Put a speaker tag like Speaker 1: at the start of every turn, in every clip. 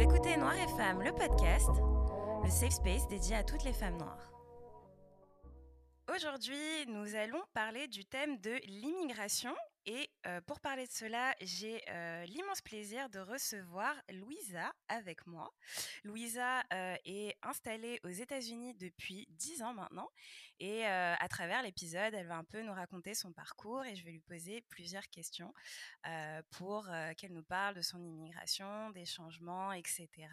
Speaker 1: Écoutez Noir et Femmes, le podcast, le safe space dédié à toutes les femmes noires. Aujourd'hui, nous allons parler du thème de l'immigration et pour parler de cela, j'ai l'immense plaisir de recevoir Louisa avec moi. Louisa est installée aux États-Unis depuis 10 ans maintenant et à travers l'épisode, elle va un peu nous raconter son parcours et je vais lui poser plusieurs questions pour qu'elle nous parle de son immigration, des changements, etc.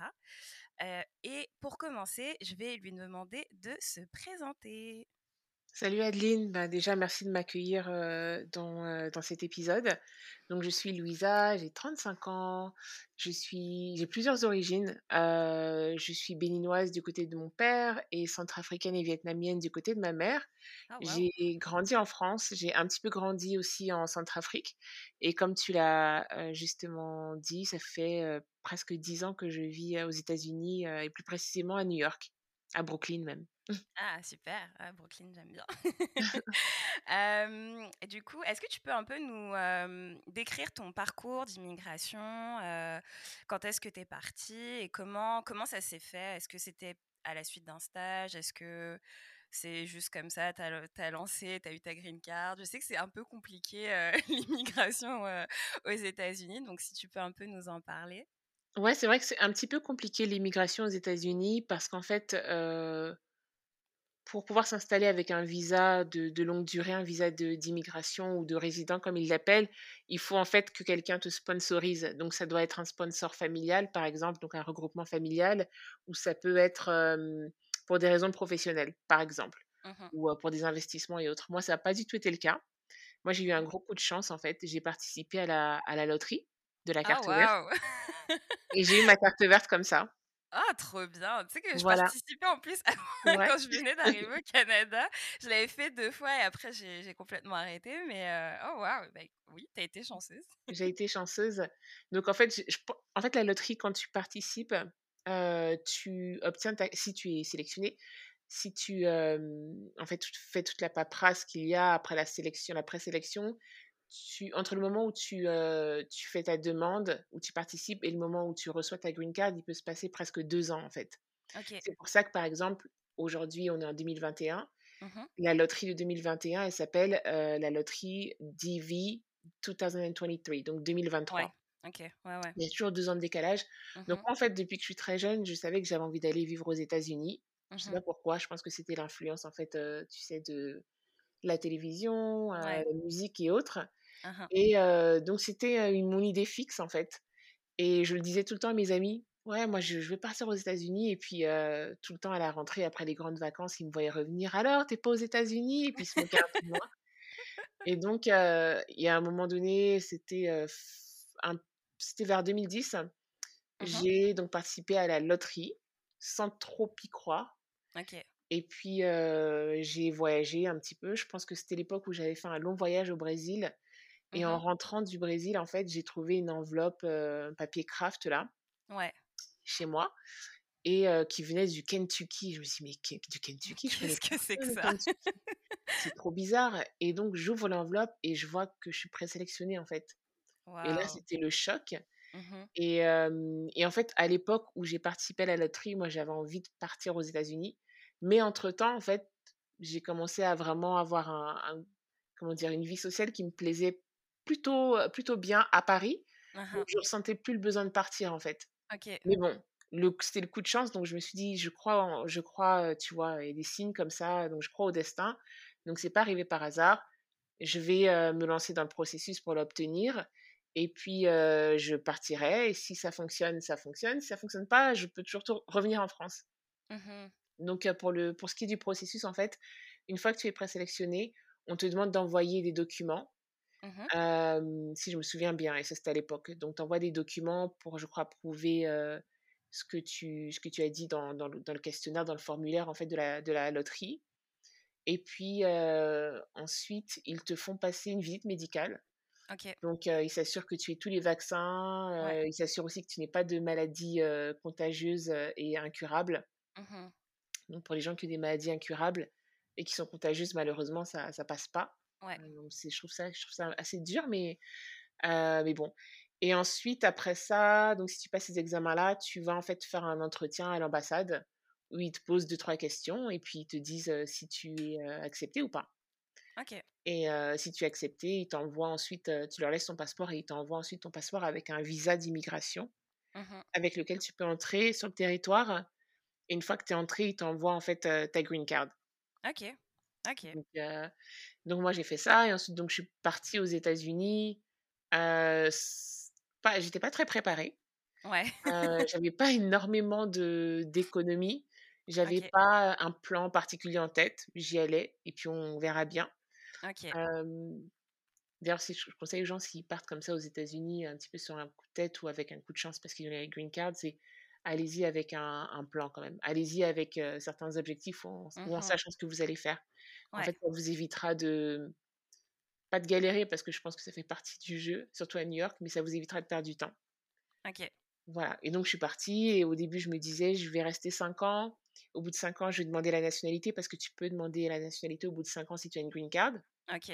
Speaker 1: et pour commencer, je vais lui demander de se présenter.
Speaker 2: Salut Adeline, bah, déjà merci de m'accueillir dans, dans cet épisode. Donc je suis Louisa, j'ai 35 ans, je suis, j'ai plusieurs origines. je suis béninoise du côté de mon père et centrafricaine et vietnamienne du côté de ma mère. Ah, j'ai grandi en France, j'ai un petit peu grandi aussi en Centrafrique. Et comme tu l'as justement dit, ça fait presque 10 ans que je vis aux États-Unis et plus précisément à New York, à Brooklyn même.
Speaker 1: Ah, super. Ah, Brooklyn, j'aime bien. du coup, est-ce que tu peux un peu nous décrire ton parcours d'immigration Quand est-ce que tu es partie et comment, comment ça s'est fait? Est-ce que c'était à la suite d'un stage? Est-ce que c'est juste comme ça, tu as, lancé, tu as eu ta green card? Je sais que c'est un peu compliqué l'immigration aux États-Unis, donc si tu peux un peu nous en parler.
Speaker 2: Ouais, c'est vrai que c'est un petit peu compliqué l'immigration aux États-Unis parce qu'en fait, pour pouvoir s'installer avec un visa de, longue durée, un visa d'immigration ou de résident comme ils l'appellent, il faut en fait que quelqu'un te sponsorise. Donc ça doit être un sponsor familial, par exemple, donc un regroupement familial, ou ça peut être pour des raisons professionnelles, par exemple, mmh ou pour des investissements et autres. Moi, ça n'a pas du tout été le cas. Moi, j'ai eu un gros coup de chance, en fait. J'ai participé à la, à la loterie de la ah, carte verte. et j'ai eu ma carte verte comme ça.
Speaker 1: Ah, trop bien. Tu sais que je participais en plus quand je venais d'arriver au Canada. Je l'avais fait deux fois et après j'ai complètement arrêté. Mais oh waouh, bah, oui, tu as été chanceuse.
Speaker 2: J'ai été chanceuse. Donc en fait, en fait, la loterie, quand tu participes, tu obtiens, si tu es sélectionné, si tu en fait, fais toute la paperasse qu'il y a après la sélection, la présélection, entre le moment où tu, tu fais ta demande, où tu participes, et le moment où tu reçois ta green card, il peut se passer presque deux ans en fait. C'est pour ça que par exemple, aujourd'hui, on est en 2021. Mmh la loterie de 2021, elle s'appelle la loterie DV 2023, donc 2023.
Speaker 1: Ok, ouais, ouais.
Speaker 2: Il y a toujours deux ans de décalage. Mmh donc, en fait, depuis que je suis très jeune, je savais que j'avais envie d'aller vivre aux États-Unis. Je sais mmh pas pourquoi. Je pense que c'était l'influence, en fait, tu sais, de la télévision, la musique et autres. Mmh et donc, c'était mon idée fixe, en fait. Et je le disais tout le temps à mes amis. Ouais, moi, je, vais partir aux États-Unis. Et puis, tout le temps, à la rentrée, après les grandes vacances, ils me voyaient revenir. Alors, t'es pas aux États-Unis? Et puis, ils se moquaient un peu de moi. Et donc, il y a un moment donné, c'était c'était vers 2010. Mmh j'ai donc participé à la loterie sans trop y croire. Et puis, j'ai voyagé un petit peu. Je pense que c'était l'époque où j'avais fait un long voyage au Brésil. Et en mmh rentrant du Brésil, en fait, j'ai trouvé une enveloppe papier craft là,
Speaker 1: ouais.
Speaker 2: chez moi, et qui venait du Kentucky. Je me suis dit, mais du Kentucky,
Speaker 1: je Qu'est-ce que c'est que ça?
Speaker 2: C'est trop bizarre. Et donc, j'ouvre l'enveloppe et je vois que je suis présélectionnée, en fait. Et là, c'était le choc. Mmh et, et, en fait, à l'époque où j'ai participé à la loterie, moi, j'avais envie de partir aux États-Unis. Mais entre-temps, en fait, j'ai commencé à vraiment avoir un, comment dire, une vie sociale qui me plaisait plutôt, plutôt bien à Paris. Mmh je ressentais plus le besoin de partir en fait. Mais bon, c'était le coup de chance, donc je me suis dit, je crois, je crois, tu vois, il y a des signes comme ça, donc je crois au destin. Donc c'est pas arrivé par hasard. Je vais me lancer dans le processus pour l'obtenir. Et puis, je partirai. Et si ça fonctionne, ça fonctionne. Si ça fonctionne pas, je peux toujours revenir en France. Mmh donc, pour, le, pour ce qui est du processus, en fait, une fois que tu es présélectionné, on te demande d'envoyer des documents. Mmh si je me souviens bien, et ça c'était à l'époque. Donc, tu envoies des documents pour, je crois, prouver ce, que tu, ce que tu as dit dans, dans, le, dans, le, questionnaire, dans le formulaire en fait, de, la, de la loterie. Et puis, ensuite, ils te font passer une visite médicale. Donc, ils s'assurent que tu aies tous les vaccins. Ils s'assurent aussi que tu n'aies pas de maladies contagieuses et incurables. Mmh donc, pour les gens qui ont des maladies incurables et qui sont contagieuses, malheureusement, ça ne passe pas.
Speaker 1: Ouais.
Speaker 2: Donc, je, trouve ça, je trouve ça assez dur, mais, mais bon. Et ensuite, après ça, donc si tu passes ces examens-là, tu vas en fait faire un entretien à l'ambassade où ils te posent deux, trois questions et puis ils te disent si tu es accepté ou pas.
Speaker 1: OK.
Speaker 2: Et si tu es accepté, ils t'envoient ensuite, tu leur laisses ton passeport et ils t'envoient ensuite ton passeport avec un visa d'immigration
Speaker 1: mmh
Speaker 2: avec lequel tu peux entrer sur le territoire. Et une fois que tu es entré, ils t'envoient en fait ta green card.
Speaker 1: OK. OK.
Speaker 2: Donc, donc moi, j'ai fait ça. Et ensuite, donc, je suis partie aux États-Unis. Euh, pas, j'étais pas très préparée.
Speaker 1: Ouais.
Speaker 2: j'avais pas énormément de d'économie. J'avais pas un plan particulier en tête. J'y allais et puis on verra bien.
Speaker 1: Ok.
Speaker 2: D'ailleurs, si je conseille aux gens s'ils partent comme ça aux États-Unis, un petit peu sur un coup de tête ou avec un coup de chance parce qu'ils ont les green card, c'est allez-y avec un, un, plan quand même. Allez-y avec certains objectifs ou en, mmh sachant ce que vous allez faire. En fait, ça vous évitera de pas de galérer parce que je pense que ça fait partie du jeu, surtout à New York, mais ça vous évitera de perdre du temps.
Speaker 1: Ok.
Speaker 2: Voilà. Et donc, je suis partie et au début, je me disais, je vais rester 5 ans. Au bout de 5 ans, je vais demander la nationalité parce que tu peux demander la nationalité au bout de 5 ans si tu as une green card.
Speaker 1: Ok.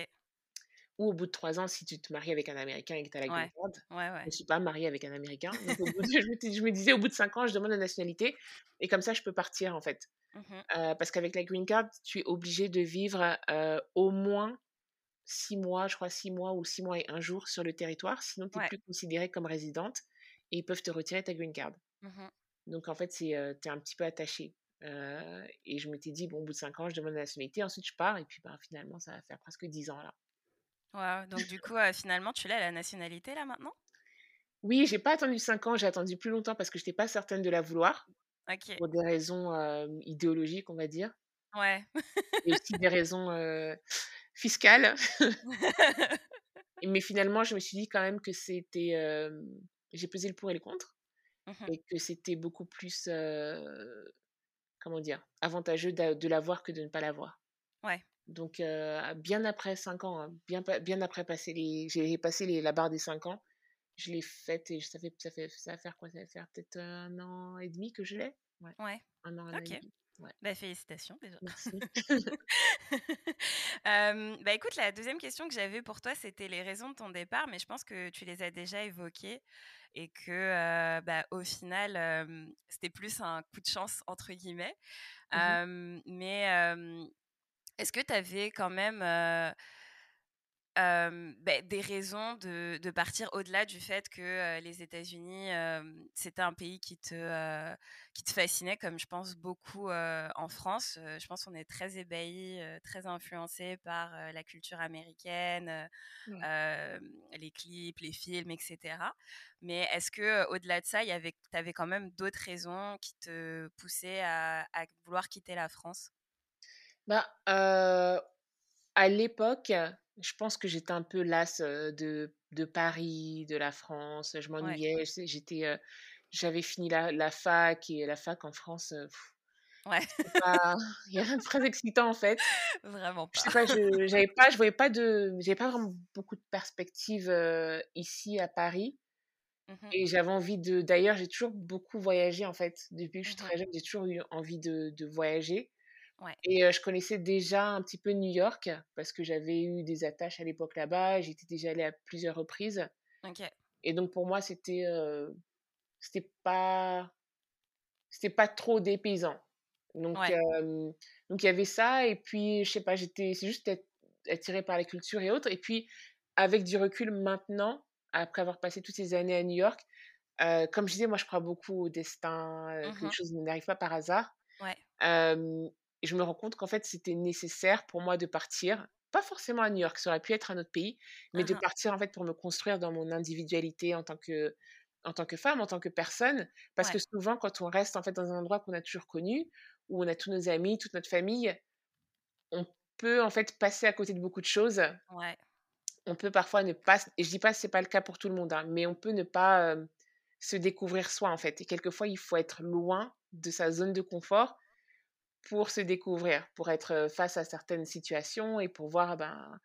Speaker 2: Ou au bout de 3 ans si tu te maries avec un Américain et que tu as la green card.
Speaker 1: Ouais, ouais. Je
Speaker 2: ne suis pas mariée avec un Américain. Donc, au bout de, je, me, disais, au bout de 5 ans, je demande la nationalité. Et comme ça, je peux partir, en fait. Mmh euh, parce qu'avec la green card, tu es obligé de vivre euh, au moins 6 mois, je crois 6 mois ou 6 mois et un jour sur le territoire. Sinon, tu n'es plus considérée comme résidente et ils peuvent te retirer ta green card.
Speaker 1: Mmh
Speaker 2: Donc, en fait, tu es un petit peu attaché. et je m'étais dit, bon, au bout de 5 ans, je demande la nationalité. Ensuite, je pars. Et puis, ben, finalement, ça va faire presque 10 ans là.
Speaker 1: Donc, du coup, finalement, tu l'as la nationalité là maintenant?
Speaker 2: Oui, j'ai pas attendu 5 ans. J'ai attendu plus longtemps parce que je n'étais pas certaine de la vouloir. Pour des raisons idéologiques, on va dire.
Speaker 1: Ouais.
Speaker 2: et aussi des raisons fiscales. Mais finalement, je me suis dit quand même que c'était j'ai pesé le pour et le contre
Speaker 1: mmh
Speaker 2: et que c'était beaucoup plus comment dire avantageux de, l'avoir que de ne pas l'avoir.
Speaker 1: Ouais.
Speaker 2: Donc bien après 5 ans, hein, bien bien après passer les j'ai passé les, la barre des 5 ans, je l'ai faite et ça fait ça fait ça va faire quoi? Ça va faire peut-être un an et demi que je l'ai? Ouais.
Speaker 1: ouais.
Speaker 2: Un an, un et demi.
Speaker 1: Bah, félicitations déjà.
Speaker 2: Merci.
Speaker 1: bah écoute, la deuxième question que j'avais pour toi, c'était les raisons de ton départ, mais je pense que tu les as déjà évoquées et que bah, au final, c'était plus un coup de chance entre guillemets.
Speaker 2: Mmh
Speaker 1: mais est-ce que tu avais quand même bah, des raisons de, de partir au-delà du fait que les États-Unis, c'était un pays qui te, qui te fascinait, comme je pense beaucoup en France? je pense qu'on est très ébahis, très influencés par la culture américaine, les clips, les films, etc. Mais est-ce que au-delà de ça, tu avais quand même d'autres raisons qui te poussaient à, à vouloir quitter la France?
Speaker 2: Bah, à l'époque, je pense que j'étais un peu lasse de, de Paris, de la France. Je m'ennuyais. J'étais, j'avais fini la, la, fac et la fac en France.
Speaker 1: ouais.
Speaker 2: Il n'y a rien de très excitant en fait.
Speaker 1: Vraiment pas.
Speaker 2: Je sais pas, je, j'avais pas, je voyais pas de, j'avais pas vraiment beaucoup de perspectives ici à Paris. Mmh et j'avais envie de. D'ailleurs, j'ai toujours beaucoup voyagé en fait. Depuis que je suis mmh très jeune, j'ai toujours eu envie de, de voyager. Et je connaissais déjà un petit peu New York parce que j'avais eu des attaches à l'époque là-bas. J'étais déjà allée à plusieurs reprises. Et donc pour moi, c'était c'était pas c'était pas trop dépaysant. Donc donc il y avait ça et puis je sais pas, j'étais c'est juste attirée par la culture et autres. Et puis avec du recul maintenant, après avoir passé toutes ces années à New York, comme je disais, moi je crois beaucoup au destin, que les choses n'arrivent pas par hasard.
Speaker 1: Ouais.
Speaker 2: Et je me rends compte qu'en fait, c'était nécessaire pour moi de partir, pas forcément à New York, ça aurait pu être un autre pays, mais de partir en fait pour me construire dans mon individualité en tant que en tant que femme, en tant que personne, parce que souvent quand on reste en fait dans un endroit qu'on a toujours connu, où on a tous nos amis, toute notre famille, on peut en fait passer à côté de beaucoup de choses.
Speaker 1: Ouais.
Speaker 2: On peut parfois ne pas, et je dis pas que c'est pas le cas pour tout le monde, hein, mais on peut ne pas se découvrir soi en fait. Et quelquefois, il faut être loin de sa zone de confort pour se découvrir, pour être face à certaines situations et pour voir ben,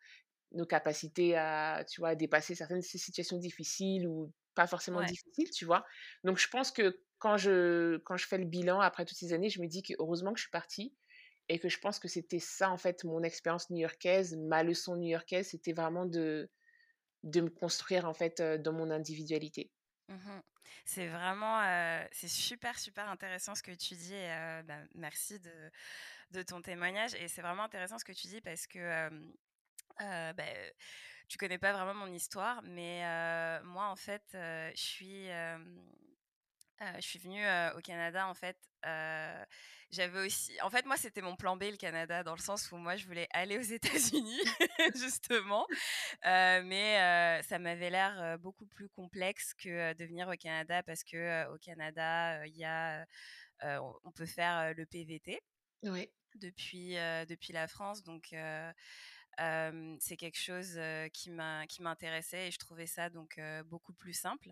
Speaker 2: nos capacités à, tu vois, dépasser certaines situations difficiles ou pas forcément difficiles, tu vois? Donc, je pense que quand je, quand je fais le bilan après toutes ces années, je me dis que heureusement que je suis partie et que je pense que c'était ça, en fait, mon expérience new-yorkaise, ma leçon new-yorkaise, c'était vraiment de, de me construire en fait dans mon individualité.
Speaker 1: Mmh c'est vraiment, c'est super, super intéressant ce que tu dis bah, merci de ton témoignage et c'est vraiment intéressant ce que tu dis parce que, hem, bah, tu connais pas vraiment mon histoire mais moi en fait, je suis, je suis venue, au Canada en fait, j'avais aussi en fait moi c'était mon plan B le Canada dans le sens où moi je voulais aller aux États-Unis justement, mais ça m'avait l'air, beaucoup plus complexe que, de venir au Canada parce que, au Canada, il y a, on peut faire, le PVT. Depuis, depuis la France donc c'est quelque chose qui m'intéressait et je trouvais ça donc beaucoup plus simple.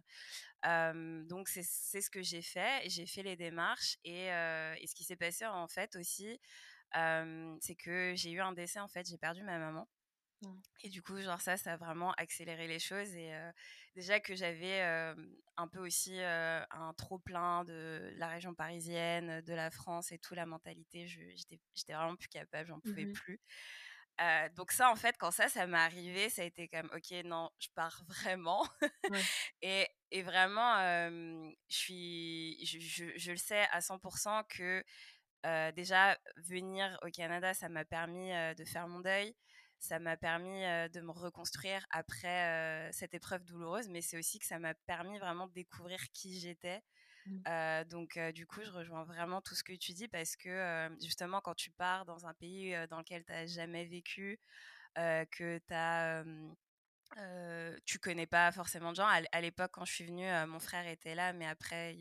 Speaker 1: donc c'est ce que j'ai fait. J'ai fait les démarches et, et ce qui s'est passé en fait aussi, c'est que j'ai eu un décès en fait. J'ai perdu ma maman. Mmh. Et du coup, genre ça, ça a vraiment accéléré les choses. Et déjà que j'avais un peu aussi un trop plein de la région parisienne, de la France et tout, la mentalité, j'étais vraiment plus capable, j'en pouvais mmh plus donc ça, en fait, quand ça, ça m'est arrivé, ça a été comme, ok, non, je pars vraiment. et, et, vraiment, je suis, je, je, le sais à 100% que déjà venir au Canada, ça m'a permis de faire mon deuil. Ça m'a permis de me reconstruire après cette épreuve douloureuse, mais c'est aussi que ça m'a permis vraiment de découvrir qui j'étais, Mmh. donc, du coup, je rejoins vraiment tout ce que tu dis parce que justement, quand tu pars dans un pays dans lequel tu n'as jamais vécu, que tu tu connais pas forcément de gens. À, l'époque, quand je suis venue, mon frère était là, mais après,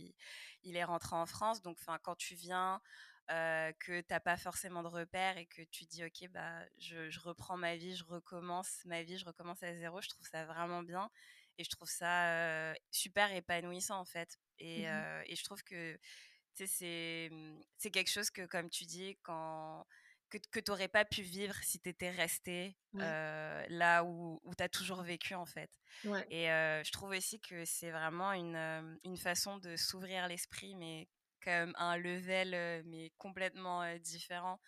Speaker 1: il, est rentré en France. Donc, quand tu viens, que tu n'as pas forcément de repères et que tu dis, OK, bah, je, je, reprends ma vie, je recommence ma vie, je recommence à zéro, je trouve ça vraiment bien. Et je trouve ça super épanouissant, en fait. Et, mmh et je trouve que c'est c'est quelque chose que, comme tu dis, quand, que, que tu n'aurais pas pu vivre si tu étais resté là où, où tu as toujours vécu, en fait. Et je trouve aussi que c'est vraiment une, une façon de s'ouvrir l'esprit, mais comme un level mais complètement différent.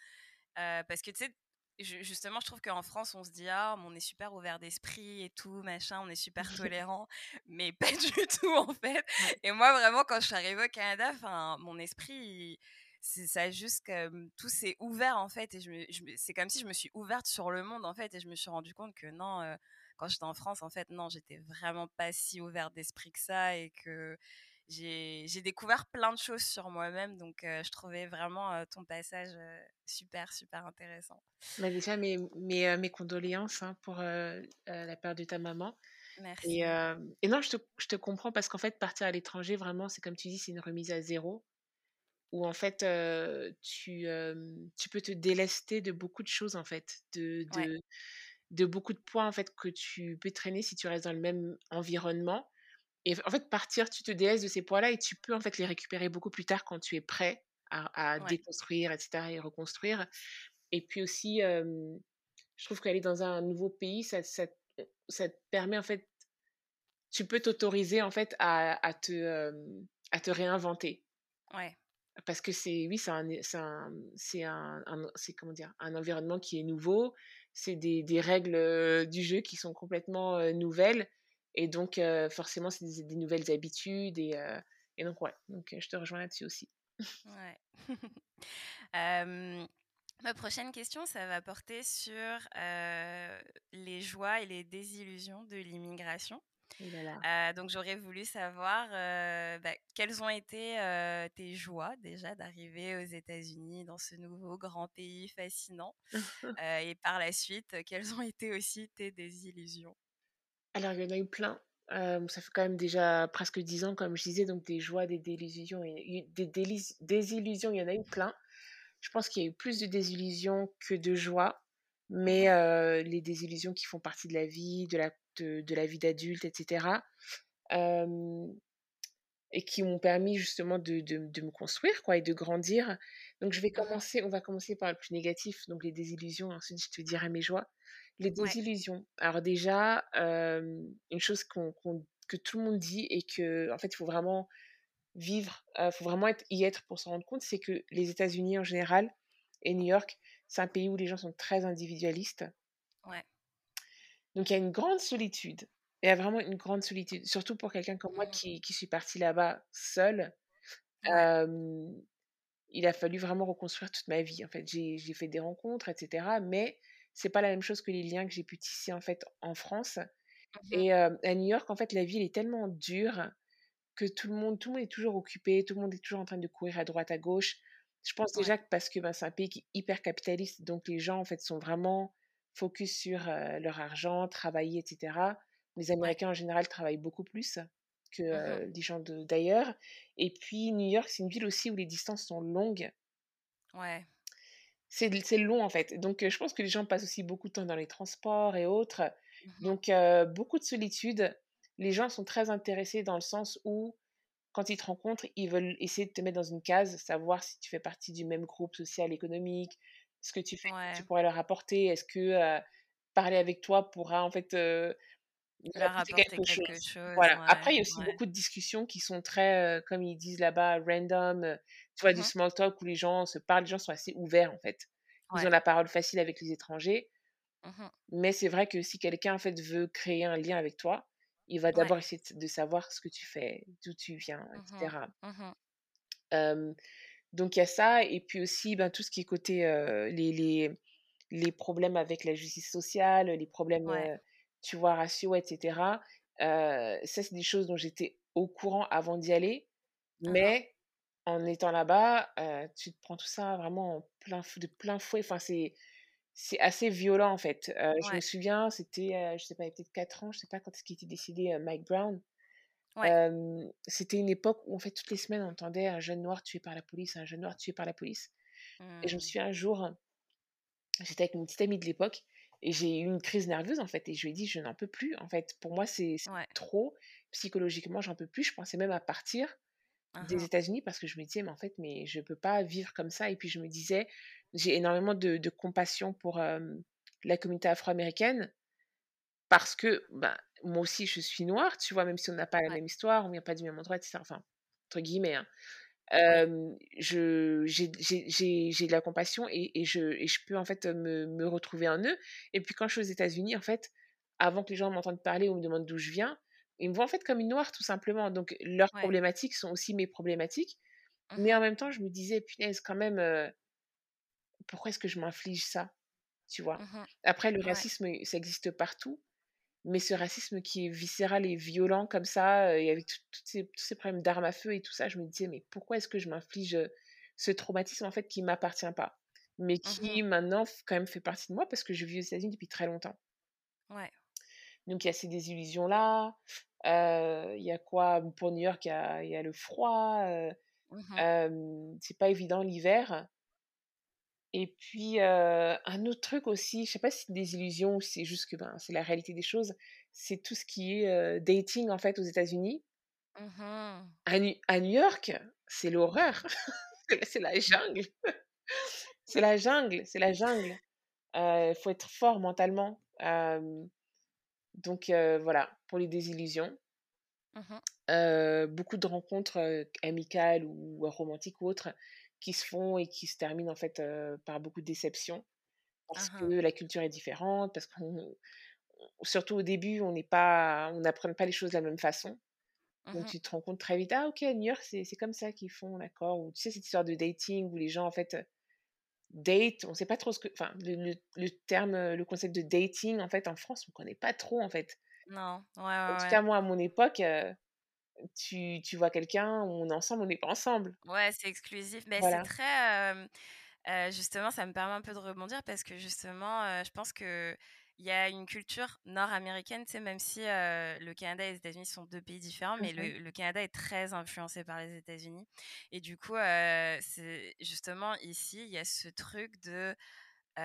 Speaker 1: parce que, tu sais, justement, je trouve qu'en France, on se dit ah, on est super ouvert d'esprit et tout, machin, on est super tolérant, mais pas du tout en fait. Et moi, vraiment, quand je suis arrivée au Canada, enfin, mon esprit, c'est ça juste que tout s'est ouvert en fait, et je, c'est comme si je me suis ouverte sur le monde en fait, et je me suis rendu compte que non. quand j'étais en France, en fait, non, j'étais vraiment pas si ouverte d'esprit que ça et que j'ai découvert plein de choses sur moi-même. Donc, je trouvais vraiment ton passage super, super intéressant.
Speaker 2: Bah déjà, mes, mes, mes condoléances hein, pour la perte de ta maman. Merci. Et, et non, je te, je te, comprends parce qu'en fait, partir à l'étranger, vraiment, c'est comme tu dis, c'est une remise à zéro. Où en fait, tu, tu peux te délester de beaucoup de choses, en fait. De, de, de beaucoup de points, en fait, que tu peux traîner si tu restes dans le même environnement. Et en fait, partir, tu te délaisses de ces poids-là et tu peux en fait les récupérer beaucoup plus tard quand tu es prêt à, déconstruire, etc. et reconstruire. Et puis aussi, je trouve qu'aller dans un nouveau pays, ça, ça, ça, te permet en fait, tu peux t'autoriser en fait à, à te, à te réinventer. Ouais. Parce que c'est, oui, c'est un, c'est un, un, c'est comment dire, un environnement qui est nouveau, c'est des, des règles du jeu qui sont complètement nouvelles et donc, forcément, c'est des, nouvelles habitudes. Et, et donc, ouais, donc, je te rejoins là-dessus aussi.
Speaker 1: Ouais. ma prochaine question, ça va porter sur les joies et les désillusions de l'immigration. Euh, donc j'aurais voulu savoir bah, quelles ont été tes joies déjà d'arriver aux États-Unis dans ce nouveau grand pays fascinant et par la suite quelles ont été aussi tes désillusions?
Speaker 2: Alors, il y en a eu plein. ça fait quand même déjà presque dix ans, comme je disais, donc des joies, des désillusions, et, des désillusions, il y en a eu plein. Je pense qu'il y a eu plus de désillusions que de joies, mais les désillusions qui font partie de la vie, de la, de, la vie d'adulte, etc., et qui m'ont permis justement de, de, me construire quoi, et de grandir. Donc, je vais commencer, on va commencer par le plus négatif, donc les désillusions, ensuite je te dirai mes joies. Les désillusions. Alors déjà, une chose qu'on que tout le monde dit et que en fait, il faut vraiment vivre, il faut vraiment être, y être pour s'en rendre compte, c'est que les États-Unis en général et New York, c'est un pays où les gens sont très individualistes. Ouais. Donc il y a une grande solitude Il y a vraiment une grande solitude, surtout pour quelqu'un comme moi
Speaker 1: Mmh.
Speaker 2: qui qui suis partie là-bas seule.
Speaker 1: Ouais.
Speaker 2: Il a fallu vraiment reconstruire toute ma vie, en fait. J'ai j'ai fait des rencontres et cetera, mais c'est pas la même chose que les liens que j'ai pu tisser, en fait, en France
Speaker 1: Mmh mh.
Speaker 2: et à New York, en fait, la ville est tellement dure que tout le monde tout le monde est toujours occupé, tout le monde est toujours en train de courir à droite, à gauche. Je pense
Speaker 1: Ouais.
Speaker 2: déjà que parce que, ben, c'est un pays qui est hyper capitaliste, donc les gens, en fait, sont vraiment focus sur, leur argent, travailler et cetera. Les. Américains, en général, travaillent beaucoup plus que,
Speaker 1: Mmh
Speaker 2: les gens de d'ailleurs et puis New York, c'est une ville aussi où les distances sont longues.
Speaker 1: Ouais.
Speaker 2: C'est long, en fait, donc je pense que les gens passent aussi beaucoup de temps dans les transports et autres,
Speaker 1: Mmh mh.
Speaker 2: donc beaucoup de solitude. Les gens sont très intéressés dans le sens où, quand ils te rencontrent, ils veulent essayer de te mettre dans une case, savoir si tu fais partie du même groupe social, économique, ce que tu fais, tu
Speaker 1: Ouais.
Speaker 2: pourrais leur apporter. Est-ce que, parler avec toi pourra, en fait, leur apporter quelque
Speaker 1: quelque
Speaker 2: chose?
Speaker 1: chose,
Speaker 2: Voilà.
Speaker 1: ouais,
Speaker 2: Après, il y a aussi
Speaker 1: ouais.
Speaker 2: beaucoup de discussions qui sont très, comme ils disent là-bas, random, tu vois,
Speaker 1: Mmh
Speaker 2: du
Speaker 1: mh.
Speaker 2: small talk où les gens se parlent, les gens sont assez ouverts, en fait. Ils ont la parole facile avec les étrangers
Speaker 1: Mmh mh.
Speaker 2: mais c'est vrai que si quelqu'un, en fait, veut créer un lien avec toi, il va
Speaker 1: Ouais.
Speaker 2: d'abord essayer de savoir ce que tu fais, d'où tu viens et
Speaker 1: Mmh. Mmh
Speaker 2: donc il y a ça et puis aussi, ben, tout ce qui est côté, les les les problèmes avec la justice sociale, les problèmes,
Speaker 1: Ouais.
Speaker 2: tu vois, raciaux et cetera. Heu, ça, c'est des choses dont j'étais au courant avant d'y aller, mais en étant là-bas, tu te prends tout ça vraiment en plein de plein fouet. Enfin, c'est c'est assez violent, en fait. Je me souviens, c'était, je sais pas, il y a peut-être 4 ans, je sais pas quand est-ce qu'il était décédé, Mike Brown.
Speaker 1: Ouais.
Speaker 2: C'était une époque où, en fait, toutes les semaines, on entendait un jeune noir tué par la police, un jeune noir tué par la police et je me
Speaker 1: Mmh.
Speaker 2: souviens un jour, j'étais avec une petite amie de l'époque et j'ai eu une crise nerveuse, en fait et je lui ai dit: «Je n'en peux plus, en fait. Pour moi, c'est c'est
Speaker 1: Ouais.
Speaker 2: trop. Psychologiquement, j'en peux plus». Je pensais même à partir Des. États-Unis parce que je me disais: «Mais en fait, mais je peux pas vivre comme ça» et puis je me disais j'ai énormément de de compassion pour, la communauté afro-américaine parce que, ben, moi aussi, je suis noire, tu vois? Même si on n'a pas la
Speaker 1: Ouais.
Speaker 2: même histoire, on vient pas du même endroit et cetera, enfin, entre guillemets, hein. J'ai j'ai de la compassion et et je et je peux, en fait, me me retrouver en eux et puis quand je suis aux États-Unis, en fait, avant que les gens m'entendent parler ou me demandent d'où je viens, ils me voient, en fait, comme une noire, tout simplement donc leurs
Speaker 1: Ouais.
Speaker 2: problématiques sont aussi mes problématiques
Speaker 1: Mmh
Speaker 2: mais en
Speaker 1: mh.
Speaker 2: même temps, je me disais: «Punaise, quand même, pourquoi est-ce que je m'inflige ça?» Tu vois?
Speaker 1: Mmh mh.
Speaker 2: Après le
Speaker 1: Ouais.
Speaker 2: racisme, ça existe partout, mais ce racisme qui est viscéral et violent comme ça, et avec ces tous ces problèmes d'armes à feu et tout ça, je me disais: «Mais pourquoi est-ce que je m'inflige, ce traumatisme, en fait, qui m'appartient pas?» mais
Speaker 1: Mmh mh.
Speaker 2: qui maintenant quand même fait partie de moi parce que je vis aux États-Unis depuis très longtemps.
Speaker 1: Ouais.
Speaker 2: Donc il y a ces désillusions-là, il y a quoi? Pour New York, il y a il y a le froid,
Speaker 1: mh.
Speaker 2: hem, c'est pas évident l'hiver et puis, un autre truc aussi, je sais pas si c'est une désillusion ou si c'est juste que, ben, c'est la réalité des choses, c'est tout ce qui est, dating, en fait, aux États-Unis.
Speaker 1: Mmh mh.
Speaker 2: À New à New York, c'est l'horreur, c'est la jungle, c'est la jungle, c'est la jungle. Il faut être fort mentalement, donc heu, voilà, pour les désillusions.
Speaker 1: Mmh
Speaker 2: beaucoup de rencontres, amicales ou romantiques ou autres, qui se font et qui se terminent, en fait, par beaucoup de déceptions. Parce
Speaker 1: Hein
Speaker 2: que
Speaker 1: hein.
Speaker 2: la culture est différente, parce qu'on on surtout au début, on n'est pas on n'apprenne pas les choses de la même façon.
Speaker 1: Mmh
Speaker 2: Donc tu te rends compte très vite: «Ah OK, New York, c'est comme ça qu'ils font, d'accord» ou tu sais, cette histoire de dating où les gens, en fait, date, on sait pas trop ce que enfin, le le le terme, heu, le concept de dating, en fait, en France, on connaît pas trop, en fait.
Speaker 1: Non. Ouais,
Speaker 2: En
Speaker 1: ouais,
Speaker 2: tout
Speaker 1: ouais.
Speaker 2: cas, moi, à mon époque, heu, tu tu vois quelqu'un, on est ensemble, on n'est pas ensemble.
Speaker 1: Ouais, c'est exclusif. Beh, c'est très, heu, justement, ça me permet un peu de rebondir parce que justement, je pense qu'il y a une culture nord-américaine, même si, le Canada et les États-Unis sont 2 pays différents,
Speaker 2: Mmh
Speaker 1: mais
Speaker 2: mh.
Speaker 1: le le Canada est très influencé par les États-Unis et du coup, c'est justement ici, il y a ce truc de,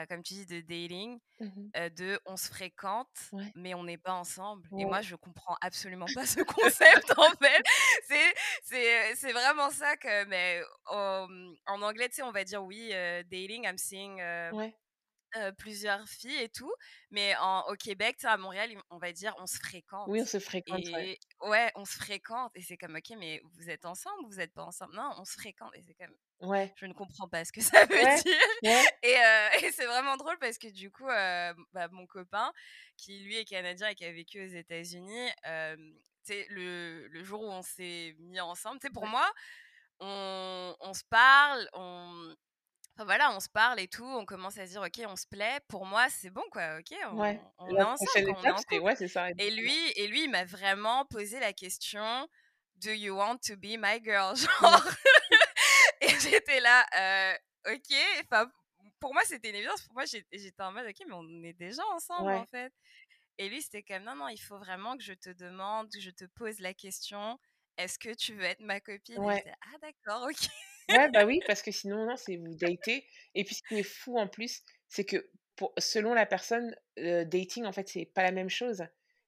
Speaker 1: comme tu dis, de dating,
Speaker 2: Mmh
Speaker 1: de on se fréquente,
Speaker 2: Ouais.
Speaker 1: mais on n'est pas ensemble et moi, je comprends absolument pas ce concept, en fait. C'est c'est, c'est vraiment ça que mais, en anglais, tu sais, on va dire: «Oui, dating, I'm seeing, heu» Plusieurs filles et tout, mais en au Québec, à Montréal, on va dire, on se fréquente
Speaker 2: Oui, on se fréquente, ouais.
Speaker 1: et ouais, on se fréquente et c'est comme: «OK, mais vous êtes ensemble? Vous êtes pas ensemble?» «Non, on se fréquente» et c'est comme
Speaker 2: Ouais.
Speaker 1: je ne comprends pas ce que ça veut
Speaker 2: Ouais,
Speaker 1: dire
Speaker 2: ouais.
Speaker 1: et c'est vraiment drôle parce que du coup, bah, mon copain qui lui est canadien et qui a vécu aux États-Unis, le le jour où on s'est mis ensemble, pour moi, on on se parle, on enfin voilà, on se parle et tout, on commence à se dire: «OK, on se plaît». Pour moi, c'est bon quoi, OK,
Speaker 2: Ouais,
Speaker 1: on on est ensemble on est en
Speaker 2: ouais, ça,
Speaker 1: et lui et lui, il m'a vraiment posé la question: «Do you want to be my girl?»
Speaker 2: Ouais.
Speaker 1: genre et j'étais là: «Heu, OK». Enfin, pour moi, c'était une évidence. Pour moi, j'ét j'étais en mode: «OK, mais on est déjà ensemble en
Speaker 2: Ouais.
Speaker 1: fait» et lui, c'était comme: «Non, non, il faut vraiment que je te demande, que je te pose la question: "Est-ce que tu veux être ma copine?"»
Speaker 2: Ouais.
Speaker 1: «Ah d'accord, OK».
Speaker 2: Ouais, bah, oui, parce que sinon, non, c'est vous datez et puis ce qui est fou en plus, c'est que pour selon la personne, dating, en fait, c'est pas la même chose.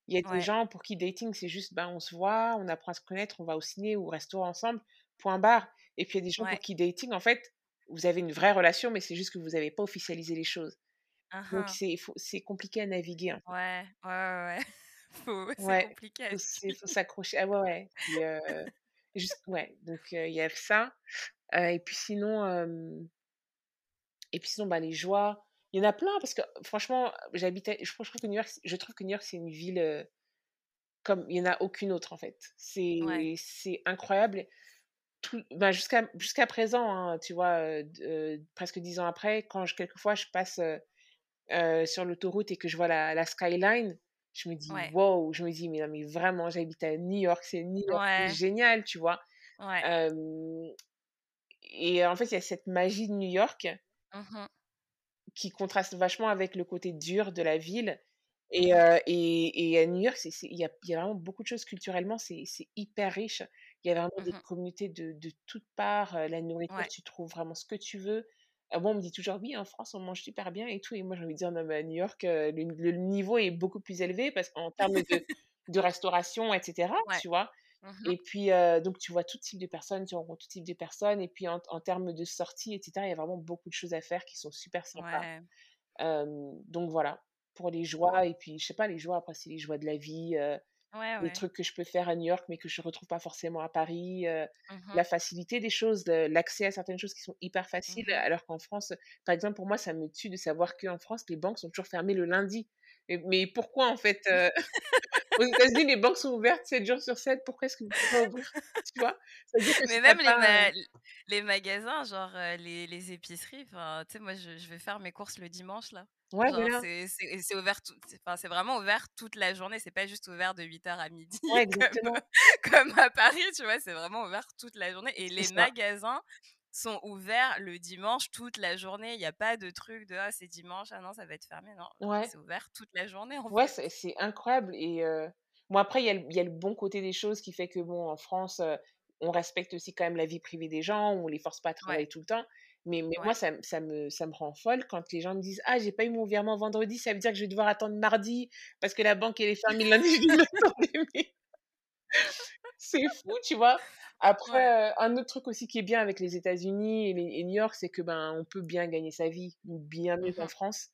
Speaker 2: Il y a des
Speaker 1: Ouais.
Speaker 2: gens pour qui dating, c'est juste, ben, on se voit, on apprend à se connaître, on va au ciné ou au resto ensemble, point barre et puis il y a des gens pour qui dating, en fait, vous avez une vraie relation, mais c'est juste que vous avez pas officialisé les choses.
Speaker 1: Hein,
Speaker 2: Donc
Speaker 1: hein.
Speaker 2: c'est il compliqué à naviguer, en fait.
Speaker 1: Ouais, ouais, ouais, ouais. Faut c'est compliqué à
Speaker 2: faut s'accrocher. Ah ouais, ouais, juste ouais, donc il y a ça, et puis sinon, et puis sinon, bah, les joies, il y en a plein parce que franchement, j'habitais je trouve je trouve que New York, je trouve que New York, c'est une ville, comme il y en a aucune autre, en fait.
Speaker 1: Ouais.
Speaker 2: C'est c'est incroyable. Tout bah, jusqu'à jusqu'à présent, hein, tu vois, presque 10 ans après, quand je quelquefois je passe, sur l'autoroute et que je vois la la skyline, je me dis:
Speaker 1: Ouais.
Speaker 2: «Waouh!» je me dis: «Mais non, mais vraiment, j'habite à New York, c'est New York, c'est génial», tu vois?
Speaker 1: Ouais.
Speaker 2: Et en fait, il y a cette magie de New York
Speaker 1: Mmh mh.
Speaker 2: qui contraste vachement avec le côté dur de la ville et
Speaker 1: Mmh
Speaker 2: heu et et à New York, il y y a vraiment beaucoup de choses culturellement, c'est hyper riche. Il y a vraiment des
Speaker 1: Mmh
Speaker 2: communautés de de toutes parts, la nourriture, tu trouves vraiment ce que tu veux. Heu, moi, on me dit toujours: «Oui, en France, on mange super bien et tout» et moi, j'ai envie de dire: «Non, mais à New York, heu, le le niveau est beaucoup plus élevé» parce qu'en termes de de restauration et cetera,
Speaker 1: Ouais.
Speaker 2: tu vois?
Speaker 1: Mmh
Speaker 2: Et puis, heu, donc tu vois tout type de personnes, tu rencontres tout type de personnes et puis en en termes de sorties et cetera, il y a vraiment beaucoup de choses à faire qui sont super sympas.
Speaker 1: Ouais.
Speaker 2: Donc voilà, pour les joies et puis je sais pas, les joies, après c'est les joies de la vie, heu,
Speaker 1: Ouais,
Speaker 2: les
Speaker 1: ouais.
Speaker 2: trucs que je peux faire à New York, mais que je retrouve pas forcément à Paris,
Speaker 1: Mmh
Speaker 2: la facilité des choses, l'accès à certaines choses qui sont hyper faciles,
Speaker 1: Mmh
Speaker 2: alors qu'en France, par exemple, pour moi, ça me tue de savoir qu'en France, les banques sont toujours fermées le lundi. Mais pourquoi en fait, heu, aux États-Unis, les banques sont ouvertes 7 jours sur 7, pourquoi est-ce que vous pouvez pas ouvrir? Tu vois?
Speaker 1: Mais même les
Speaker 2: pas,
Speaker 1: ma
Speaker 2: heu
Speaker 1: les magasins, genre, heu, les les épiceries, enfin, tu sais, moi, je je vais faire mes courses le dimanche, là.
Speaker 2: ouais, voilà,
Speaker 1: c'est ouvert tout c'est vraiment ouvert toute la journée. C'est pas juste ouvert de 8:00 à midi
Speaker 2: ouais,
Speaker 1: comme
Speaker 2: exactement,
Speaker 1: comme à Paris, tu vois? C'est vraiment ouvert toute la journée et les magasins sont ouverts le dimanche toute la journée. Il y a pas de truc de: «Ah, c'est dimanche, ah non, ça va être fermé». Non,
Speaker 2: Ouais.
Speaker 1: c'est ouvert toute la journée, en
Speaker 2: Ouais, c'est incroyable et bon après il y a le il y a le bon côté des choses qui fait que bon, en France, on respecte aussi quand même la vie privée des gens, on les force pas à
Speaker 1: Ouais,
Speaker 2: travailler tout le temps. Mais mais moi ça me ça me ça me rend folle quand les gens me disent: «Ah j'ai pas eu mon virement vendredi, ça veut dire que je vais devoir attendre mardi parce que la banque elle est fermée lundi». Je dis: «Mais attendez, mais c'est fou», tu vois? Après, heu, un autre truc aussi qui est bien avec les États-Unis et les et New York, c'est que, ben, on peut bien gagner sa vie, bien mieux qu'en France.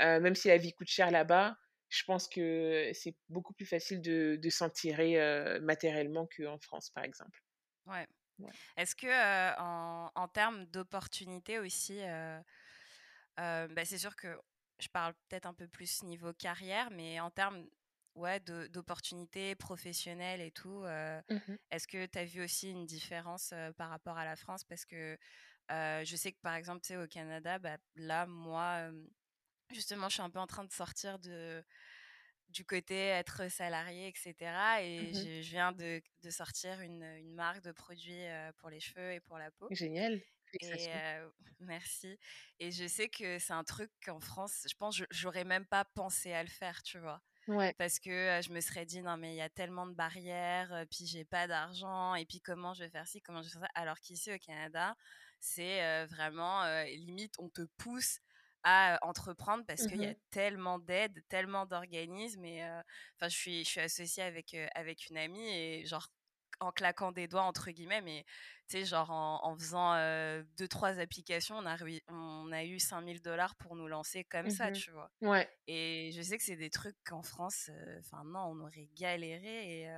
Speaker 2: Heu, même si la vie coûte cher là-bas, je pense que c'est beaucoup plus facile de de s'en tirer, heu, matériellement qu'en France, par exemple.
Speaker 1: Ouais.
Speaker 2: Ouais.
Speaker 1: Est-ce que, en en termes d'opportunités aussi, bah, c'est sûr que je parle peut-être un peu plus niveau carrière, mais en termes, ouais, d'opportunités professionnelles et tout, heu,
Speaker 2: Mmh mh.
Speaker 1: est-ce que tu as vu aussi une différence, par rapport à la France? Parce que, je sais que, par exemple, tu au Canada, bah, là, moi, justement, je suis un peu en train de sortir de du côté être salarié et cetera et
Speaker 2: Mmh
Speaker 1: je je viens de de sortir une, une marque de produits, pour les cheveux et pour la peau
Speaker 2: Génial,
Speaker 1: et merci et je sais que c'est un truc qu'en France, je pense, je j'aurais même pas pensé à le faire, tu vois?
Speaker 2: Ouais.
Speaker 1: Parce que, je me serais dit: «Non, mais il y a tellement de barrières, heu, puis j'ai pas d'argent et puis comment je vais faire ci, comment je vais faire ça?» alors qu'ici au Canada, c'est, vraiment, limite on te pousse à, entreprendre parce
Speaker 2: Mmh
Speaker 1: qu'il y a tellement d'aides, tellement d'organismes et enfin je suis je suis associée avec, avec une amie et genre en claquant des doigts entre guillemets, mais tu sais, genre en, faisant deux trois applications, on a, on a eu 5000 dollars pour nous lancer comme ça,
Speaker 2: mmh
Speaker 1: tu vois?
Speaker 2: Ouais.
Speaker 1: Et je sais que c'est des trucs qu'en France, enfin non, on aurait galéré. Et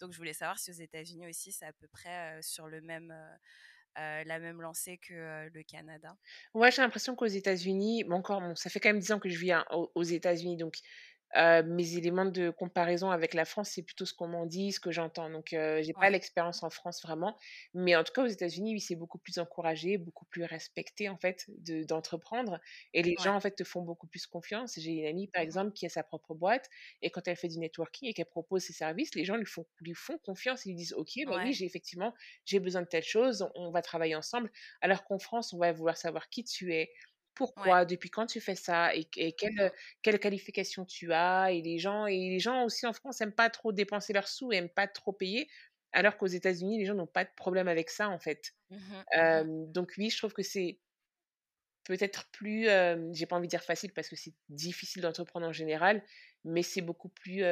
Speaker 1: donc je voulais savoir si aux États-Unis aussi, c'est à peu près sur le même la même lancée que le Canada?
Speaker 2: Ouais, j'ai l'impression qu'aux États-Unis, bon encore, bon, ça fait quand même 10 ans que je vis aux États-Unis, donc euh, mes éléments de comparaison avec la France, c'est plutôt ce qu'on m'en dit, ce que j'entends. Donc, euh, j'ai pas l'expérience en France vraiment, mais en tout cas aux États-Unis, oui, c'est beaucoup plus encouragé, beaucoup plus respecté en fait de d'entreprendre et les gens en fait te font beaucoup plus confiance. J'ai une amie par mmh exemple qui a sa propre boîte et quand elle fait du networking et qu'elle propose ses services, les gens lui font lui font confiance, ils lui disent OK, bah oui, j'ai effectivement j'ai besoin de telle chose, on va travailler ensemble. Alors qu'en France, on va vouloir savoir qui tu es, pourquoi, depuis quand tu fais ça et, et quelle, quelle qualification tu as. Et les gens, et les gens aussi en France n'aiment pas trop dépenser leurs sous et n'aiment pas trop payer. Alors qu'aux États-Unis, les gens n'ont pas de problème avec ça, en fait. Mmh mmh donc oui, je trouve que c'est peut-être plus, j'ai pas envie de dire facile parce que c'est difficile d'entreprendre en général, mais c'est beaucoup plus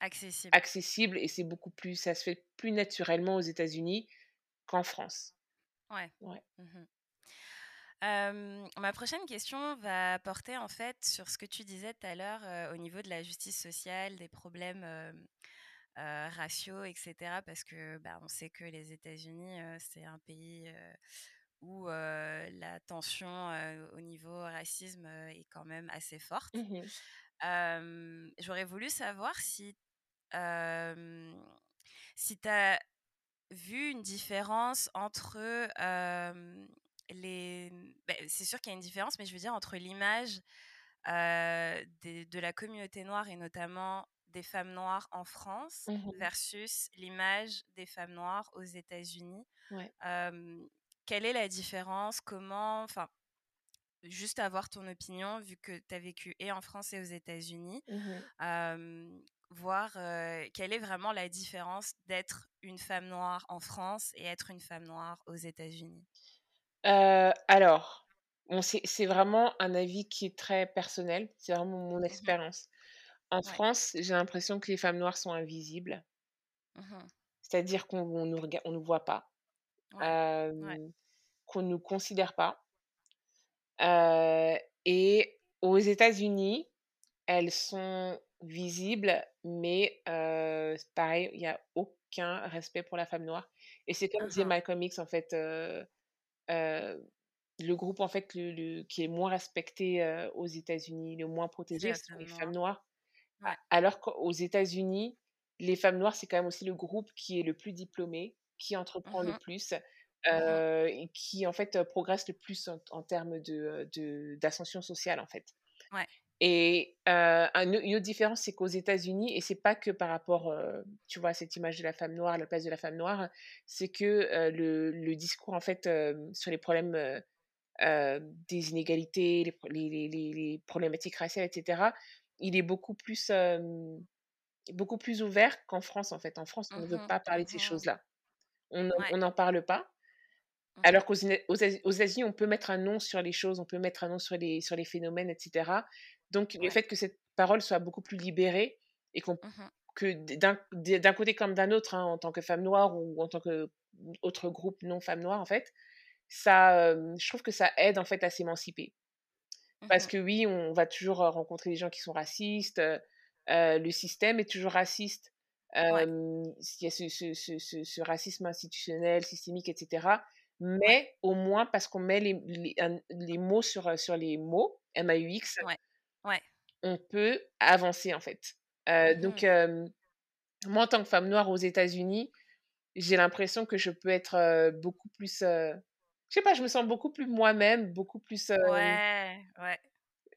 Speaker 1: accessible.
Speaker 2: accessible et c'est beaucoup plus, ça se fait plus naturellement aux États-Unis qu'en France.
Speaker 1: Ouais. ouais ma prochaine question va porter en fait sur ce que tu disais tout à l'heure au niveau de la justice sociale, des problèmes raciaux, etc. Parce que bah, on sait que les États-Unis, c'est un pays où la tension au niveau racisme est quand même assez forte.
Speaker 2: Mmh
Speaker 1: j'aurais voulu savoir si, si tu as vu une différence entre les... Bah, c'est sûr qu'il y a une différence, mais je veux dire entre l'image de la communauté noire et notamment des femmes noires en France
Speaker 2: mmh
Speaker 1: versus l'image des femmes noires aux États-Unis. quelle est la différence? Comment Enfin, juste avoir ton opinion, vu que tu as vécu et en France et aux États-Unis,
Speaker 2: mmh
Speaker 1: voir quelle est vraiment la différence d'être une femme noire en France et être une femme noire aux États-Unis?
Speaker 2: Alors, c'est vraiment un avis qui est très personnel, c'est vraiment mon mmh expérience. En France, j'ai l'impression que les femmes noires sont invisibles. Mmh C'est-à-dire qu'on on nous on nous voit pas, qu'on nous considère pas. et aux États-Unis, elles sont visibles, mais pareil, il y a aucun respect pour la femme noire et c'est comme disait Malcolm X en fait, le groupe en fait le qui est moins respecté, aux États-Unis, le moins protégé, ce sont les femmes noires. alors qu'aux États-Unis, les femmes noires, c'est quand même aussi le groupe qui est le plus diplômé, qui entreprend le mmh plus, mmh et qui en fait, progresse le plus en termes de d'ascension sociale en fait.
Speaker 1: Ouais.
Speaker 2: Et une autre différence, c'est qu'aux États-Unis, et c'est pas que par rapport, tu vois, à cette image de la femme noire, la place de la femme noire, c'est que le, le, discours, en fait, sur les problèmes des inégalités, les, les, les, problématiques raciales, etc., il est beaucoup plus, beaucoup plus ouvert qu'en France, en fait. En France, on ne veut mmh pas parler de ces mmh choses-là. On n'en parle pas. Mmh Alors qu'aux aux, États-Unis, on peut mettre un nom sur les choses, on peut mettre un nom sur les, sur les phénomènes, etc. Donc, le fait que cette parole soit beaucoup plus libérée et qu'on mmh que d'un côté comme d'un autre, hein, en tant que femme noire ou en tant qu'autre groupe non femme noire, en fait, ça, je trouve que ça aide en fait à s'émanciper. Mmh Parce que oui, on va toujours rencontrer des gens qui sont racistes, le système est toujours raciste. Il y a ce, ce, ce, ce, racisme institutionnel, systémique, etc. Mais au moins, parce qu'on met les, les, les, mots sur, sur les mots, M-A-U-X,
Speaker 1: Ouais.
Speaker 2: On peut avancer en fait. Euh, donc, mmh moi, en tant que femme noire aux États-Unis, j'ai l'impression que je peux être beaucoup plus. je sais pas, je me sens beaucoup plus moi-même, beaucoup plus.
Speaker 1: ouais, ouais.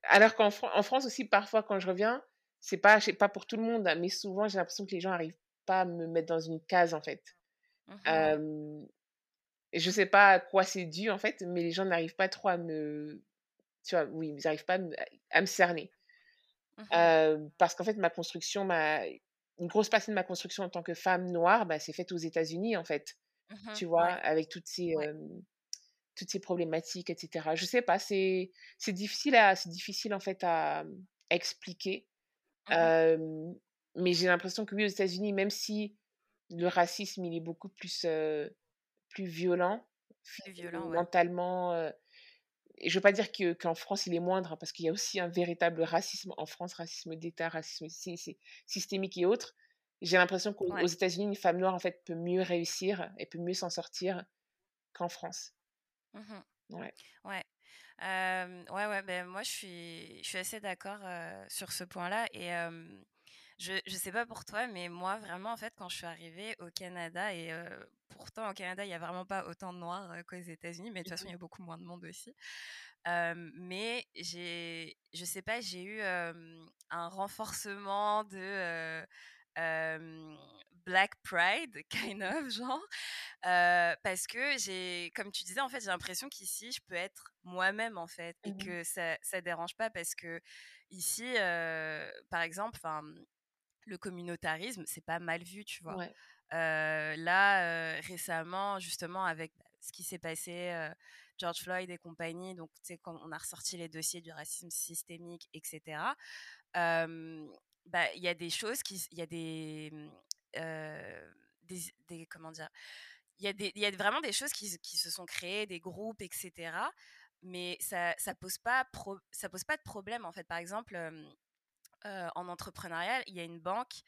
Speaker 2: Alors qu'en en France aussi, parfois, quand je reviens, c'est pas, pas pour tout le monde, mais souvent, j'ai l'impression que les gens n'arrivent pas à me mettre dans une case en fait. Mmh et je sais pas à quoi c'est dû en fait, mais les gens n'arrivent pas trop à me tu vois, oui, ils n'arrivent pas à me, cerner. Mmh parce qu'en fait, ma construction, ma, une grosse partie de ma construction en tant que femme noire, bah, c'est faite aux États-Unis, en fait. Mmh tu vois, avec toutes ces, toutes ces problématiques, etc. Je sais pas, c'est difficile, à, difficile, en fait, à, expliquer. Mmh mais j'ai l'impression que oui, aux États-Unis, même si le racisme, il est beaucoup plus, plus violent,
Speaker 1: plus violent
Speaker 2: mentalement, et je veux pas dire que qu'en France, il est moindre, hein, parce qu'il y a aussi un véritable racisme en France, racisme d'État, racisme systémique et autres. J'ai l'impression qu'aux États-Unis, une femme noire, en fait, peut mieux réussir et peut mieux s'en sortir qu'en France.
Speaker 1: Mmh ouais. Ouais. ouais, ouais, ben moi je suis, je suis assez d'accord sur ce point-là. Et je ne sais pas pour toi, mais moi, vraiment, en fait, quand je suis arrivée au Canada, et pourtant au Canada, il n'y a vraiment pas autant de Noirs qu'aux États-Unis, mais de toute façon, il y a beaucoup moins de monde aussi. mais j'ai, je sais pas, j'ai eu un renforcement de Black Pride, kind of, genre, parce que j'ai, comme tu disais, en fait, j'ai l'impression qu'ici, je peux être moi-même, en fait, et mmh que ça, ça dérange pas parce que ici, par exemple, enfin le communautarisme, c'est pas mal vu, tu vois. là, récemment, justement, avec bah, ce qui s'est passé, George Floyd et compagnie, donc, tu sais, quand on a ressorti les dossiers du racisme systémique, etc., bah, il y a des choses qui. Il y a des, mmh, des, Comment dire il y, a des, il y a vraiment des choses qui, qui, se sont créées, des groupes, etc. Mais ça, ça pose pas ça pose pas de problème en fait. Par exemple, en entrepreneuriat, il y a une banque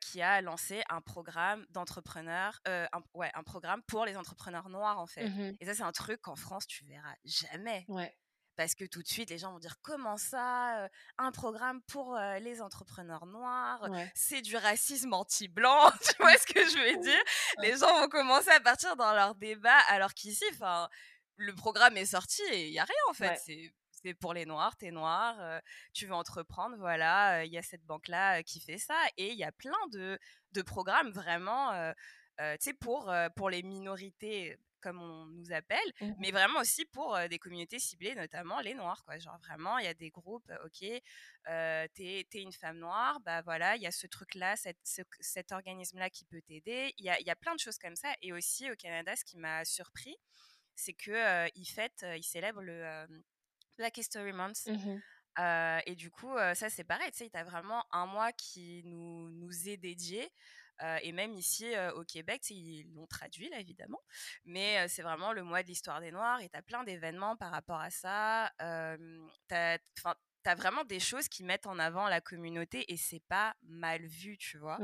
Speaker 1: qui a lancé un programme d'entrepreneurs, un, ouais, un programme pour les entrepreneurs noirs en fait.
Speaker 2: Mmh
Speaker 1: Et ça, c'est un truc qu'en France, tu verras jamais.
Speaker 2: Ouais.
Speaker 1: Parce que tout de suite, les gens vont dire comment ça, un programme pour les entrepreneurs noirs, c'est du racisme anti-blanc, tu vois ce que je veux dire? Les gens vont commencer à partir dans leur débat, alors qu'ici, enfin, le programme est sorti et il y a rien en fait. C'est c'est pour les noirs, t'es noir, tu veux entreprendre, voilà, il y a cette banque-là qui fait ça. Et il y a plein de, de programmes vraiment, tu sais, pour, pour les minorités comme on nous appelle, mmh mais vraiment aussi pour des communautés ciblées, notamment les noirs, quoi. Genre vraiment, il y a des groupes, ok, t'es es une femme noire, bah voilà, il y a ce truc-là, cet organisme-là qui peut t'aider. Il y a, y a, plein de choses comme ça. Et aussi au Canada, ce qui m'a surpris, c'est que ils fêtent, ils célèbrent le Black History Month. Et du coup, ça c'est pareil, tu sais, tu as vraiment un mois qui nous, nous est dédié. et même ici au Québec, ils l'ont traduit là évidemment, mais c'est vraiment le mois de l'histoire des Noirs et tu as plein d'événements par rapport à ça. tu as, vraiment des choses qui mettent en avant la communauté et c'est pas mal vu, tu vois?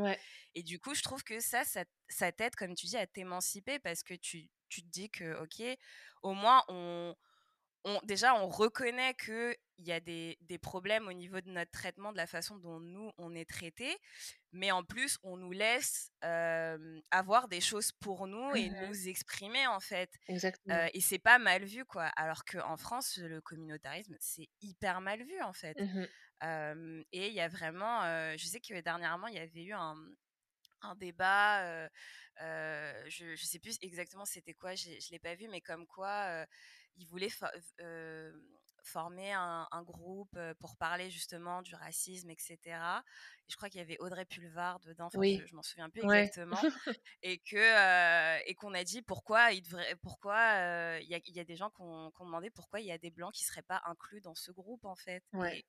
Speaker 1: Et du coup, je trouve que ça, ça, ça t'aide, comme tu dis, à t'émanciper parce que tu, tu te dis que, ok, au moins on déjà, on reconnaît qu'il y a des, problèmes au niveau de notre traitement, de la façon dont nous, on est traités. Mais en plus, on nous laisse avoir des choses pour nous et
Speaker 2: mmh
Speaker 1: nous exprimer, en fait.
Speaker 2: Exactement.
Speaker 1: et c'est pas mal vu, quoi. Alors qu'en France, le communautarisme, c'est hyper mal vu, en fait.
Speaker 2: Mmh
Speaker 1: et il y a vraiment... je sais que dernièrement, il y avait eu un, débat... je ne sais plus exactement c'était quoi, je ne l'ai pas vu, mais comme quoi il voulait former un, groupe pour parler justement du racisme, etc. Et je crois qu'il y avait Audrey Pulvar dedans,
Speaker 2: oui.
Speaker 1: je, m'en souviens plus exactement, et que et qu'on a dit pourquoi il devrait, pourquoi il y, a des gens qui ont, demandé pourquoi il y a des blancs qui seraient pas inclus dans ce groupe en fait.
Speaker 2: Ouais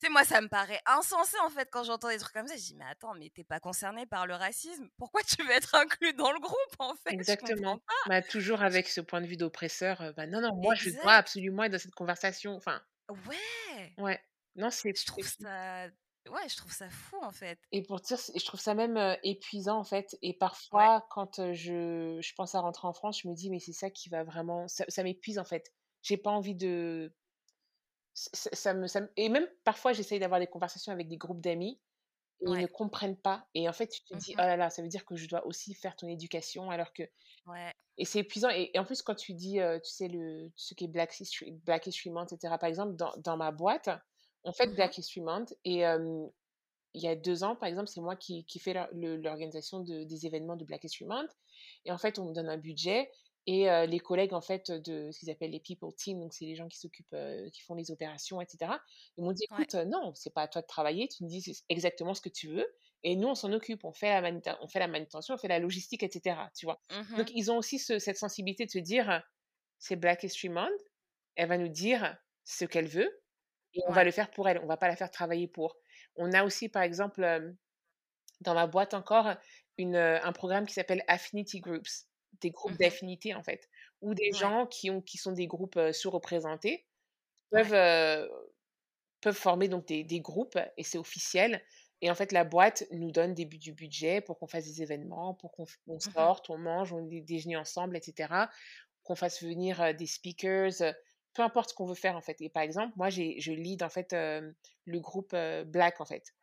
Speaker 1: sais, moi, ça me paraît insensé, en fait, quand j'entends des trucs comme ça. Je dis, mais attends, mais t'es pas concerné par le racisme. Pourquoi tu veux être inclus dans le groupe, en fait?
Speaker 2: Exactement. Bah, toujours avec ce point de vue d'oppresseur. bah, non, non, moi, je dois absolument être dans cette conversation. Enfin.
Speaker 1: Ouais.
Speaker 2: Ouais. Non, c'est.
Speaker 1: Je trouve ça. Ouais, je trouve ça fou, en fait.
Speaker 2: Et pour dire, je trouve ça même épuisant, en fait. Et parfois, quand je, je pense à rentrer en France, je me dis, mais c'est ça qui va vraiment. ça m'épuise, en fait. J'ai pas envie de ça, me, ça et même parfois, j'essaye d'avoir des conversations avec des groupes d'amis et ils ne comprennent pas. Et en fait, tu te dis,
Speaker 1: mmh
Speaker 2: oh là là, ça veut dire que je dois aussi faire ton éducation alors que.
Speaker 1: Ouais.
Speaker 2: Et c'est épuisant. Et, en plus, quand tu dis, tu sais, le, ce qui est Black History, Black History Month, etc., par exemple, dans, dans ma boîte, on fait mmh Black History Month et il y a deux ans, par exemple, c'est moi qui, qui fais l'organisation de, des événements de Black History Month. Et en fait, on me donne un budget et les collègues, en fait, de ce qu'ils appellent les people team, donc c'est les gens qui s'occupent, qui font les opérations, etc. Ils m'ont dit, écoute, non, c'est pas à toi de travailler, tu me dis exactement ce que tu veux, et nous, on s'en occupe, on fait, la on fait la manutention, on fait la logistique, etc. Tu vois?
Speaker 1: Mmh
Speaker 2: donc, ils ont aussi cette sensibilité de se dire, c'est Black History Month, elle va nous dire ce qu'elle veut, et on va le faire pour elle, on va pas la faire travailler pour. On a aussi, par exemple, dans ma boîte encore, une, un programme qui s'appelle Affinity Groups, des groupes mmh d'affinité en fait, où des gens qui, ont, qui sont des groupes sous-représentés peuvent, peuvent former donc des, des groupes et c'est officiel. Et en fait, la boîte nous donne des, du budget pour qu'on fasse des événements, pour qu'on mmh sorte, on mange, on déjeune ensemble, etc. Qu'on fasse venir des speakers, peu importe ce qu'on veut faire en fait. Et par exemple, moi, je lead en fait le groupe Black en fait.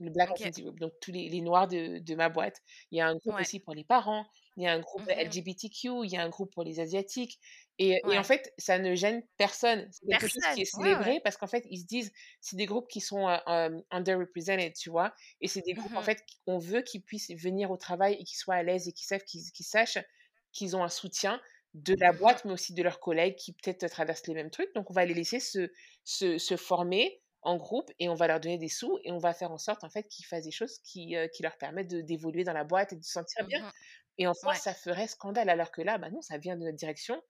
Speaker 2: Le Black Group, donc tous les, les noirs de, de, ma boîte. Il y a un groupe aussi pour les parents, il y a un groupe mmh LGBTQ, il y a un groupe pour les Asiatiques. Et, et, en fait, ça ne gêne personne. C'est quelque chose qui est célébré parce qu'en fait, ils se disent, c'est des groupes qui sont euh, underrepresented, tu vois. Et c'est des groupes, en mmh fait, qu'on veut qu'ils puissent venir au travail et qu'ils soient à l'aise et qu'ils savent, qu'ils sachent qu'ils ont un soutien de la mmh boîte, mais aussi de leurs collègues qui peut-être traversent les mêmes trucs. Donc, on va les laisser se, se, se former en groupe et on va leur donner des sous et on va faire en sorte en fait qu'ils fassent des choses qui, euh, qui leur permettent d'évoluer dans la boîte et de se sentir bien. Et en France, ça ferait scandale, alors que là, bah non, ça vient de notre direction.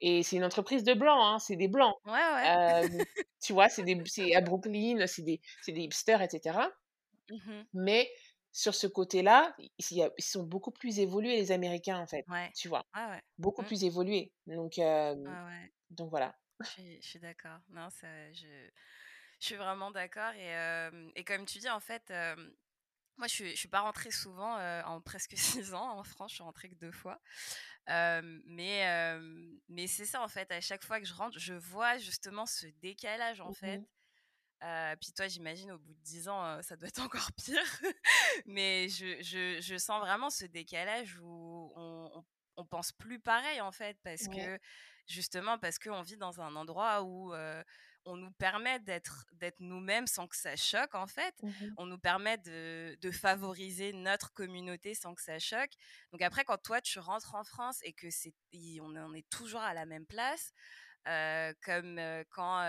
Speaker 2: Et c'est une entreprise de blancs, hein, c'est des blancs. tu vois, c'est à Brooklyn, c'est des, des hipsters, etc. Mmh Mais sur ce côté-là, ils, sont beaucoup plus évolués, les Américains, en fait. Tu vois, beaucoup mmh. plus évolués. Donc, donc voilà.
Speaker 1: Je suis, d'accord. Non, ça, je, je, suis vraiment d'accord. Et, et, comme tu dis, en fait, moi, je ne suis, pas rentrée souvent, en presque six ans en France, je suis rentrée que deux fois. mais mais c'est ça, en fait, à chaque fois que je rentre, je vois justement ce décalage, en fait. Mmh puis toi, j'imagine, au bout de dix ans, ça doit être encore pire. mais je, je, je, sens vraiment ce décalage où on, on, pense plus pareil, en fait, parce que justement, parce qu'on vit dans un endroit où on nous permet d'être d'être nous-mêmes sans que ça choque en fait. Mmh on nous permet de, de, favoriser notre communauté sans que ça choque. Donc après, quand toi tu rentres en France et que c'est on, on est toujours à la même place, euh, comme euh, quand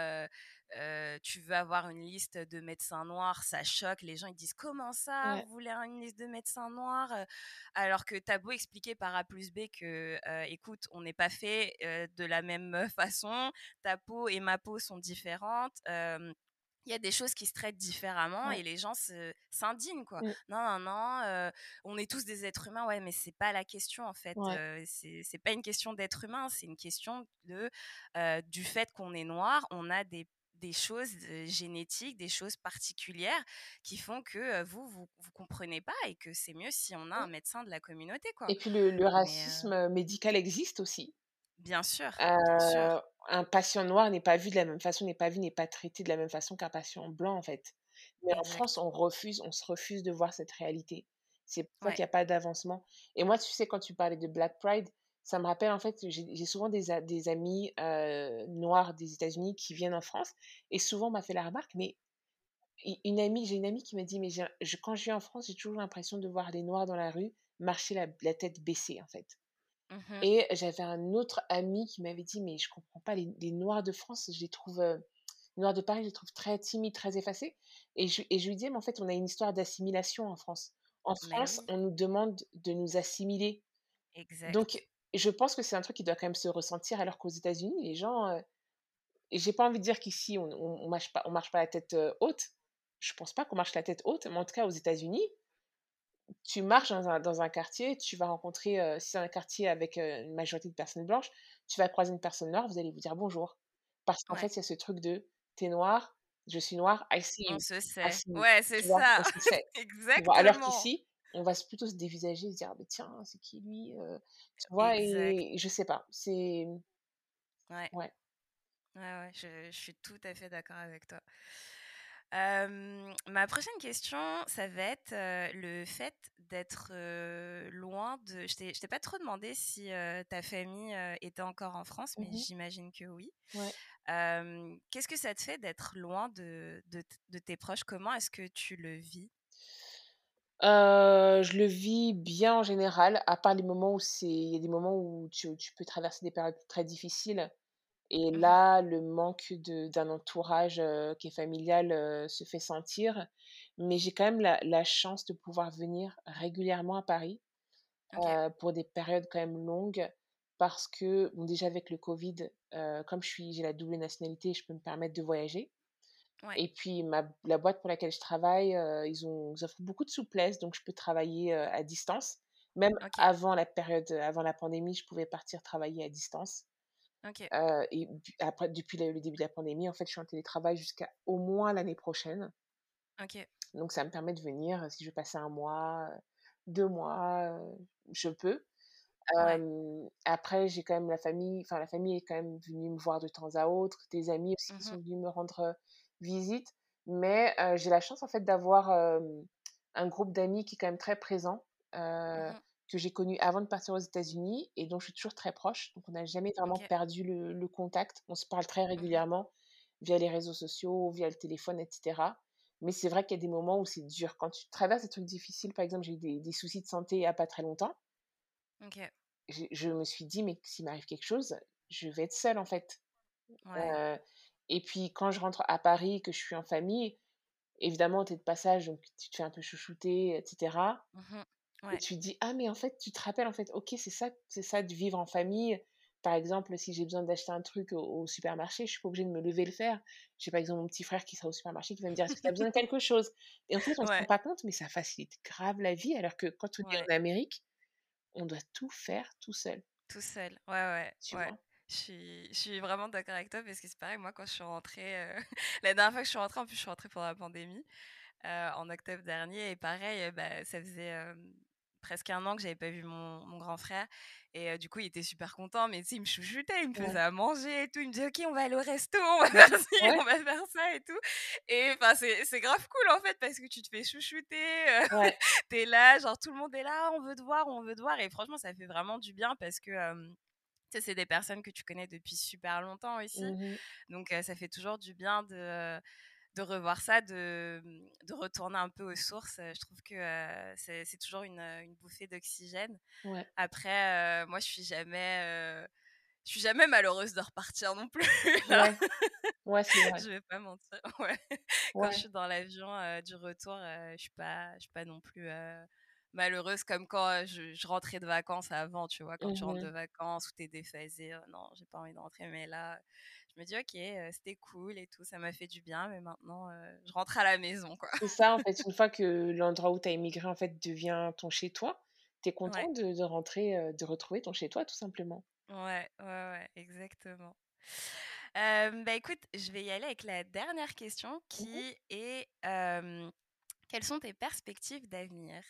Speaker 1: euh, tu veux avoir une liste de médecins noirs, ça choque. Les gens ils disent comment ça, vous voulez une liste de médecins noirs? Alors que t'as beau expliquer par A plus B que, écoute, on n'est pas fait de la même façon, ta peau et ma peau sont différentes il y a des choses qui se traitent différemment et les gens s'indignent quoi. Mmh. Non non non, on est tous des êtres humains ouais mais c'est pas la question en fait. C'est pas une question d'être humain, c'est une question de du fait qu'on est noir, on a des des choses génétiques, des choses particulières qui font que vous, vous, vous comprenez pas et que c'est mieux si on a un médecin de la communauté. Quoi.
Speaker 2: Et puis le, le racisme médical existe aussi.
Speaker 1: Bien sûr, bien sûr
Speaker 2: un patient noir n'est pas vu de la même façon, n'est pas vu, n'est pas traité de la même façon qu'un patient blanc, en fait. Mais en France, on refuse, on se refuse de voir cette réalité. C'est pour ça qu'il n'y a pas d'avancement. Et moi, tu sais, quand tu parlais de Black Pride, ça me rappelle, en fait, j'ai souvent des, des amis noirs des États-Unis qui viennent en France et souvent m'a fait la remarque, mais une amie, j'ai une amie qui m'a dit, mais je, quand je viens en France, j'ai toujours l'impression de voir des noirs dans la rue marcher la tête baissée, en fait. Mmh et j'avais un autre ami qui m'avait dit, mais je comprends pas, les, Noirs de France, je les trouve, les Noirs de Paris, je les trouve très timides, très effacés. Et je, et je lui disais, mais en fait, on a une histoire d'assimilation en France. En France, on nous demande de nous assimiler. Exact. Donc, je pense que c'est un truc qui doit quand même se ressentir, alors qu'aux États-Unis, les gens, et j'ai pas envie de dire qu'ici, on, on, marche pas, on marche pas la tête haute. Je pense pas qu'on marche la tête haute, mais en tout cas, aux États-Unis, tu marches dans un, quartier, tu vas rencontrer, euh, si c'est un quartier avec euh, une majorité de personnes blanches, tu vas croiser une personne noire, vous allez vous dire bonjour. Parce qu'en fait, il y a ce truc de t'es noir, je suis noir, I see
Speaker 1: you. On se sait. Ouais, c'est ça. Exactement.
Speaker 2: Alors qu'ici, on va plutôt se dévisager, se dire, «Ah, tiens, c'est qui lui euh, Tu vois, et, je sais pas. C'est.
Speaker 1: Ouais. Ouais. Ouais, ouais, je, je suis tout à fait d'accord avec toi ma prochaine question, ça va être le fait d'être loin de. Je t'ai pas trop demandé si ta famille était encore en France, mais mmh j'imagine que oui. Qu'est-ce que ça te fait d'être loin de, de, tes proches? Comment est-ce que tu le vis?
Speaker 2: Je le vis bien en général, à part les moments où c'est, il y a des moments où tu, tu peux traverser des périodes très difficiles. Et mmh là, le manque d'un entourage qui est familial se fait sentir. Mais j'ai quand même la, la, chance de pouvoir venir régulièrement à Paris pour des périodes quand même longues. Parce que, bon, déjà avec le Covid, comme je suis, j'ai la double nationalité, je peux me permettre de voyager. Et puis, ma, la boîte pour laquelle je travaille, ils, ont, ils offrent beaucoup de souplesse, donc je peux travailler à distance. Même avant la période, avant la pandémie, je pouvais partir travailler à distance. et après, depuis le, début de la pandémie, en fait, je suis en télétravail jusqu'à au moins l'année prochaine. Donc, ça me permet de venir, si je veux passer un mois, deux mois, je peux. après, j'ai quand même la famille, enfin, la famille est quand même venue me voir de temps à autre, des amis aussi qui mmh sont venus me rendre visite. Mais j'ai la chance, en fait, d'avoir un groupe d'amis qui est quand même très présent. Mmh que j'ai connu avant de partir aux États-Unis et dont je suis toujours très proche. Donc, on n'a jamais vraiment perdu le, contact. On se parle très mmh régulièrement via les réseaux sociaux, via le téléphone, etc. Mais c'est vrai qu'il y a des moments où c'est dur. Quand tu traverses des trucs difficiles, par exemple, j'ai eu des, soucis de santé il n'y a pas très longtemps. Je, me suis dit, mais s'il m'arrive quelque chose, je vais être seule, en fait. Et puis, quand je rentre à Paris, que je suis en famille, évidemment, tu es de passage, donc tu te fais un peu chouchouter, etc. Et tu te dis, ah, mais en fait, tu te rappelles, en fait, ok, c'est ça, c'est ça de vivre en famille. Par exemple, si j'ai besoin d'acheter un truc au, supermarché, je suis pas obligée de me lever le faire. J'ai par exemple mon petit frère qui sera au supermarché qui va me dire, est-ce que tu as besoin de quelque chose? Et en fait, on ne se rend pas compte, mais ça facilite grave la vie. Alors que quand on est en Amérique, on doit tout faire tout seul.
Speaker 1: Tout seul, ouais, ouais. Tu. Vois? Je suis, je suis vraiment d'accord avec toi parce que c'est pareil, moi quand je suis rentrée, euh, la dernière fois que je suis rentrée, en plus je suis rentrée pendant la pandémie, euh, en octobre dernier, et pareil, bah, ça faisait presque un an que j'avais pas vu mon, mon grand frère. Et du coup, il était super content, mais tu sais, il me chouchoutait, il me faisait à manger et tout. Il me disait, OK, on va aller au resto, on va faire ci, on va faire ça et tout. Et enfin, c'est grave cool en fait, parce que tu te fais chouchouter, ouais. t'es là, genre tout le monde est là, on veut te voir, on veut te voir. Et franchement, ça fait vraiment du bien parce que. Sais c'est des personnes que tu connais depuis super longtemps aussi. Mmh Donc, ça fait toujours du bien de, de revoir ça, de, de, retourner un peu aux sources. Je trouve que c'est toujours une, une bouffée d'oxygène. Après, moi, je suis jamais, je suis jamais malheureuse de repartir non plus.
Speaker 2: Ouais. ouais c'est
Speaker 1: vrai. je vais pas mentir. Ouais. Quand je suis dans l'avion du retour, je suis pas, je suis pas non plus malheureuse comme quand je, rentrais de vacances avant, tu vois, quand tu rentres de mmh vacances ou t'es déphasée. non, j'ai pas envie de rentrer, mais là, je me dis, ok, c'était cool et tout, ça m'a fait du bien, mais maintenant, je rentre à la maison, quoi.
Speaker 2: C'est ça, en fait, une fois que l'endroit où tu as immigré, en fait, devient ton chez-toi, tu es content de, rentrer, de retrouver ton chez-toi, tout simplement.
Speaker 1: Ouais, ouais, ouais, exactement. bah écoute, je vais y aller avec la dernière question mmh qui est quelles sont tes perspectives d'avenir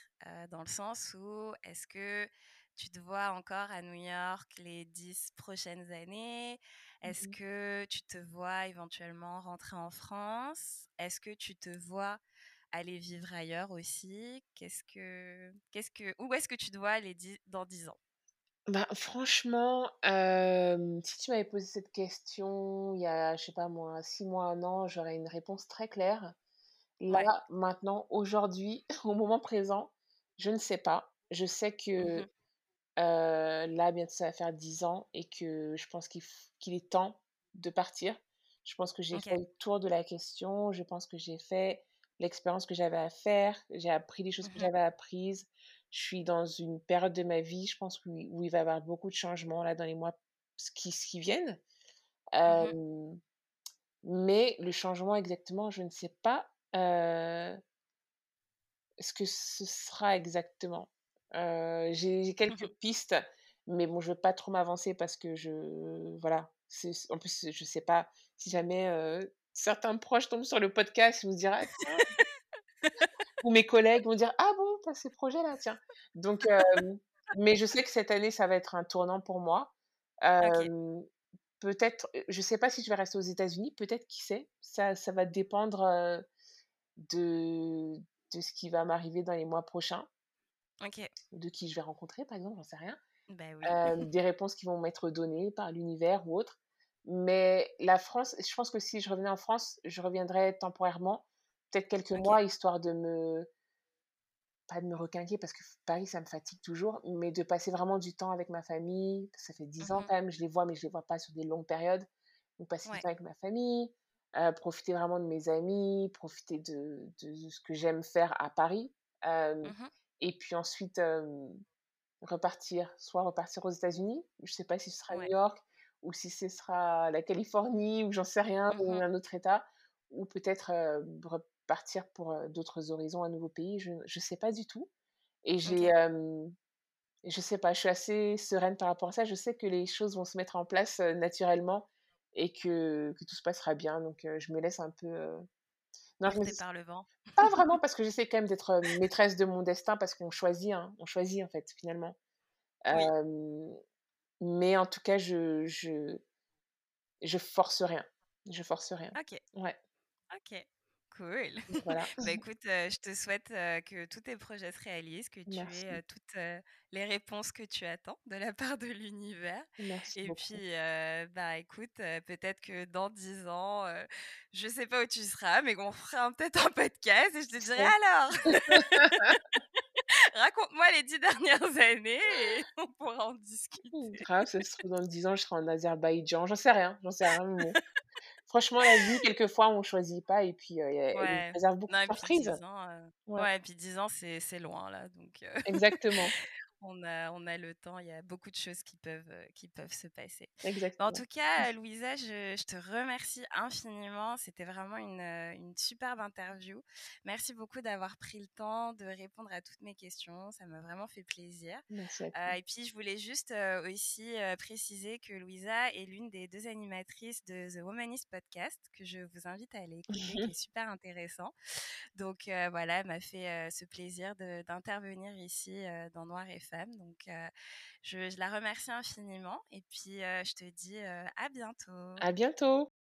Speaker 1: Dans le sens où est-ce que tu te vois encore à New York les dix prochaines années? Est-ce mmh que tu te vois éventuellement rentrer en France? Est-ce que tu te vois aller vivre ailleurs aussi? Qu'est-ce que, qu'est-ce que, où est-ce que tu te vois aller dans 10 ans?
Speaker 2: Bah, franchement, si tu m'avais posé cette question il y a, je sais pas moi, six mois, un an, j'aurais une réponse très claire. Là, maintenant, aujourd'hui, au moment présent, je ne sais pas. Je sais que mmh là, bientôt, ça va faire 10 ans et que je pense qu'il qu'il est temps de partir. Je pense que j'ai fait le tour de la question. Je pense que j'ai fait l'expérience que j'avais à faire. J'ai appris les choses que mmh j'avais apprises. Je suis dans une période de ma vie, je pense, où, il va y avoir beaucoup de changements là dans les mois qui, qui viennent. Mmh mais le changement exactement, je ne sais pas ce que ce sera exactement. j'ai quelques mmh pistes, mais bon, je veux pas trop m'avancer parce que je, voilà, en plus, je sais pas si jamais certains proches tombent sur le podcast, ils dire, «Ah, ou mes collègues vont dire, ah bon, t'as ces projets-là, tiens. Donc, mais je sais que cette année, ça va être un tournant pour moi. Peut-être, je sais pas si je vais rester aux États-Unis, peut-être, qui sait? Ça, ça va dépendre de, de ce qui va m'arriver dans les mois prochains. De qui je vais rencontrer, par exemple, j'en sais rien. Bah des réponses qui vont m'être données par l'univers ou autre. Mais la France, je pense que si je revenais en France, je reviendrais temporairement, peut-être quelques mois, histoire de me. Pas de me requinquer parce que Paris, ça me fatigue toujours, mais de passer vraiment du temps avec ma famille. Ça fait dix ans mmh quand même, je les vois, mais je les vois pas sur des longues périodes. Donc, passer du temps avec ma famille, profiter vraiment de mes amis, profiter de, de ce que j'aime faire à Paris. Mmh et puis ensuite, repartir, soit repartir aux États-Unis, je ne sais pas si ce sera New York ou si ce sera la Californie ou j'en sais rien, ou mmh un autre État, ou peut-être repartir pour d'autres horizons, un nouveau pays, je ne sais pas du tout. Et j'ai, je sais pas, je suis assez sereine par rapport à ça. Je sais que les choses vont se mettre en place naturellement et que, que, tout se passera bien. Donc, je me laisse un peu.
Speaker 1: Non, je me... par le vent.
Speaker 2: Pas vraiment, parce que j'essaie quand même d'être maîtresse de mon destin, parce qu'on choisit, hein, on choisit en fait, finalement. mais en tout cas, je, je, je force rien. Je force rien.
Speaker 1: Ok.
Speaker 2: Ouais.
Speaker 1: Ok. Cool. Voilà. bah écoute, je te souhaite que tous tes projets se réalisent, que tu aies toutes les réponses que tu attends de la part de l'univers.
Speaker 2: Merci
Speaker 1: Et
Speaker 2: beaucoup.
Speaker 1: puis, bah écoute, peut-être que dans dix ans, je sais pas où tu seras, mais qu'on fera peut-être un podcast et je te dirai alors. Raconte-moi les dix dernières années et on pourra en discuter.
Speaker 2: Grave, ça se trouve dans dix ans, je serai en Azerbaïdjan. J'en sais rien, j'en sais rien. Mais franchement, la vie, quelquefois, on choisit pas et puis euh, elle
Speaker 1: ouais.
Speaker 2: réserve beaucoup de surprises.
Speaker 1: ouais. ouais. et puis 10 ans, c'est loin, là. Donc,
Speaker 2: Exactement
Speaker 1: on a, on a le temps, il y a beaucoup de choses qui peuvent, euh, qui peuvent se passer.
Speaker 2: Exactement.
Speaker 1: En tout cas, Louisa, je, je te remercie infiniment. C'était vraiment une, euh, une, superbe interview. Merci beaucoup d'avoir pris le temps de répondre à toutes mes questions. Ça m'a vraiment fait plaisir.
Speaker 2: Merci à
Speaker 1: euh, et puis, je voulais juste aussi préciser que Louisa est l'une des deux animatrices de The Womanist Podcast, que je vous invite à aller écouter, qui est super intéressant. Donc, voilà, elle m'a fait ce plaisir d'intervenir ici dans Noir et Donc, je, je, la remercie infiniment. Et puis, je te dis à bientôt.
Speaker 2: À bientôt.